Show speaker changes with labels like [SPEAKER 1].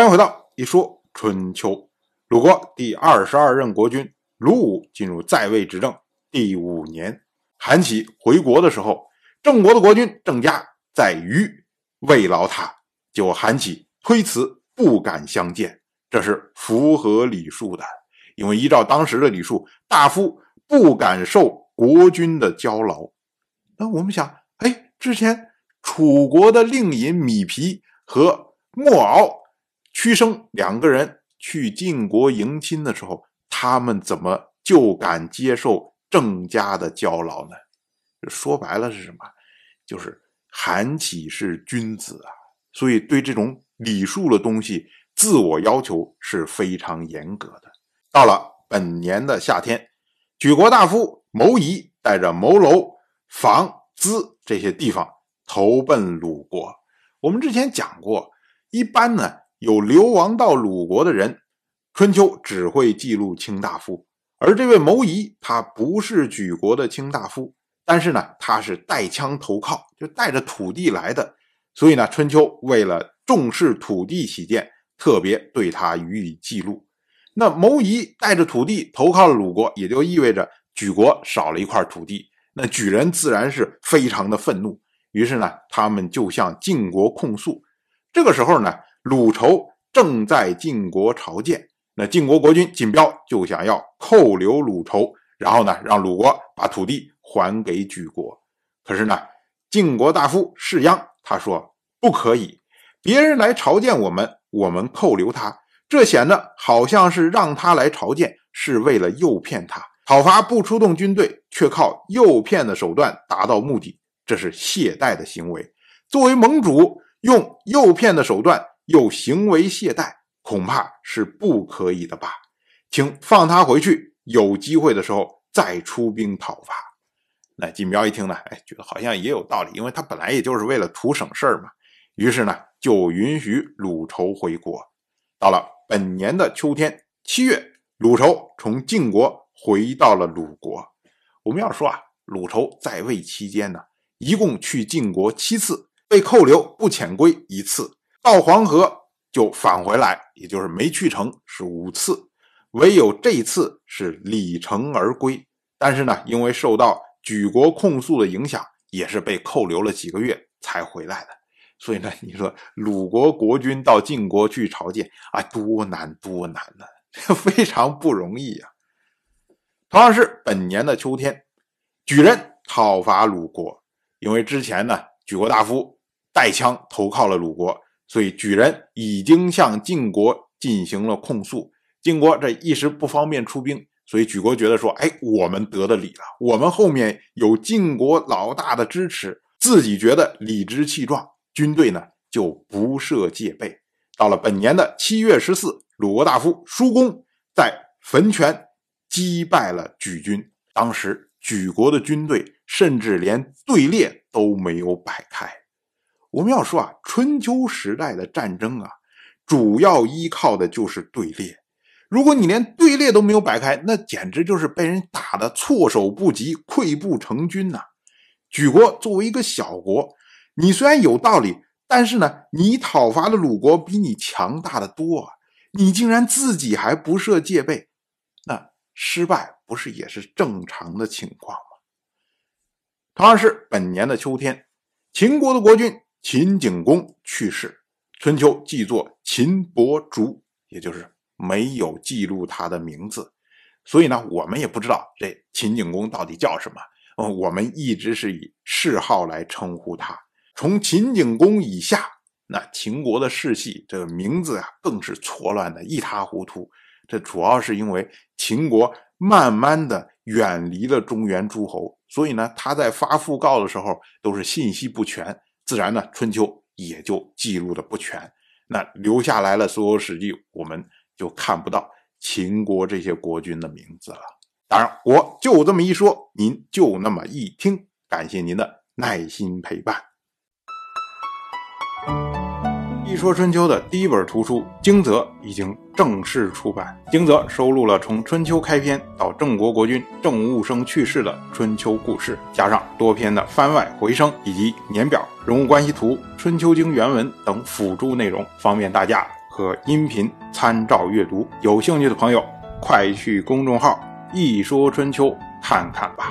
[SPEAKER 1] 欢迎回到一说春秋。鲁国第二十二任国君鲁武进入在位执政第五年，韩起回国的时候，郑国的国君郑家在虞慰劳他，就韩起推辞，不敢相见，这是符合礼数的。因为依照当时的礼数，大夫不敢受国君的交劳。那我们想，哎，之前楚国的令尹米皮和莫敖、屈生两个人。去晋国迎亲的时候，他们怎么就敢接受郑家的交劳呢？说白了是什么？就是韩起是君子啊，所以对这种礼数的东西，自我要求是非常严格的。到了本年的夏天，举国大夫牟仪带着牟楼、房、资这些地方投奔鲁国。我们之前讲过，一般呢。有流亡到鲁国的人，春秋只会记录卿大夫。而这位牟仪，他不是举国的卿大夫，但是呢，他是带枪投靠，就带着土地来的。所以呢，春秋为了重视土地起见，特别对他予以记录。那牟仪带着土地投靠了鲁国，也就意味着举国少了一块土地。那举人自然是非常的愤怒，于是呢，他们就向晋国控诉。这个时候呢。鲁仇正在晋国朝见，那晋国国君晋彪就想要扣留鲁仇，然后呢，让鲁国把土地还给举国。可是呢，晋国大夫士鞅他说不可以，别人来朝见我们，我们扣留他，这显得好像是让他来朝见是为了诱骗他，讨伐不出动军队，却靠诱骗的手段达到目的，这是懈怠的行为。作为盟主，用诱骗的手段。又行为懈怠，恐怕是不可以的吧？请放他回去，有机会的时候再出兵讨伐。那金彪一听呢，哎，觉得好像也有道理，因为他本来也就是为了图省事儿嘛。于是呢，就允许鲁仇回国。到了本年的秋天七月，鲁仇从晋国回到了鲁国。我们要说啊，鲁仇在位期间呢，一共去晋国七次，被扣留不遣归一次。到黄河就返回来，也就是没去成，是五次，唯有这次是礼成而归。但是呢，因为受到举国控诉的影响，也是被扣留了几个月才回来的。所以呢，你说鲁国国君到晋国去朝见啊，多难多难呢，非常不容易呀。同样是本年的秋天，举人讨伐鲁国，因为之前呢，举国大夫带枪投靠了鲁国。所以举人已经向晋国进行了控诉，晋国这一时不方便出兵，所以举国觉得说：“哎，我们得了理了，我们后面有晋国老大的支持，自己觉得理直气壮，军队呢就不设戒备。”到了本年的七月十四，鲁国大夫叔公在坟泉击败了举军，当时举国的军队甚至连队列都没有摆开。我们要说啊，春秋时代的战争啊，主要依靠的就是队列。如果你连队列都没有摆开，那简直就是被人打的措手不及、溃不成军呐！举国作为一个小国，你虽然有道理，但是呢，你讨伐的鲁国比你强大的多，啊，你竟然自己还不设戒备，那失败不是也是正常的情况吗？同样是本年的秋天，秦国的国君。秦景公去世，春秋记作秦伯竹，也就是没有记录他的名字，所以呢，我们也不知道这秦景公到底叫什么。嗯，我们一直是以谥号来称呼他。从秦景公以下，那秦国的世系这个名字啊，更是错乱的一塌糊涂。这主要是因为秦国慢慢的远离了中原诸侯，所以呢，他在发讣告的时候都是信息不全。自然呢，春秋也就记录的不全，那留下来了所有史记，我们就看不到秦国这些国君的名字了。当然，我就这么一说，您就那么一听，感谢您的耐心陪伴。一说春秋的第一本图书《惊泽》已经正式出版，《惊泽》收录了从春秋开篇到郑国国君郑务生去世的春秋故事，加上多篇的番外回声以及年表、人物关系图、春秋经原文等辅助内容，方便大家和音频参照阅读。有兴趣的朋友，快去公众号“一说春秋”看看吧。